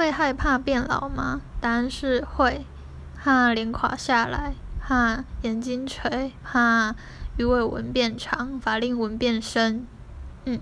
会害怕变老吗？答案是会。怕脸垮下来。怕眼睛垂。怕鱼尾纹变长法令纹变深。嗯。